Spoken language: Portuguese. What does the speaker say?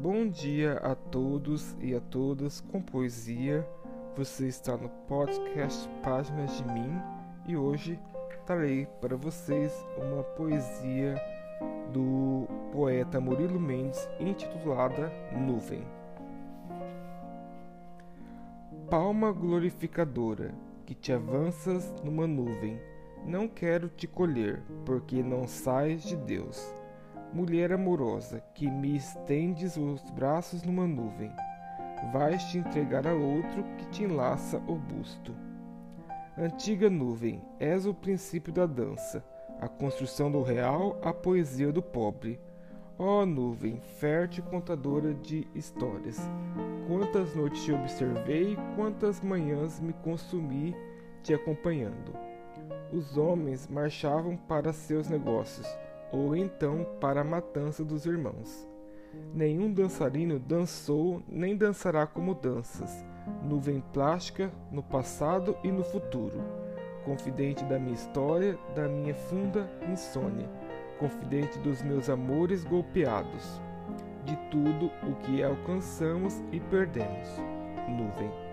Bom dia a todos e a todas com poesia. Você está no podcast Páginas de Mim e hoje trarei para vocês uma poesia do poeta Murilo Mendes intitulada Nuvem. Palma glorificadora, que te avanças numa nuvem, não quero te colher, porque não sais de Deus Mulher amorosa, que me estendes os braços numa nuvem, vais te entregar a outro que te enlaça o busto. Antiga nuvem, és o princípio da dança, a construção do real, a poesia do pobre. Ó oh, nuvem, fértil contadora de histórias, quantas noites te observei, quantas manhãs me consumi te acompanhando. Os homens marchavam para seus negócios ou então para a matança dos irmãos. Nenhum dançarino dançou nem dançará como danças, nuvem plástica no passado e no futuro, confidente da minha história, da minha funda insônia, confidente dos meus amores golpeados, de tudo o que alcançamos e perdemos. Nuvem.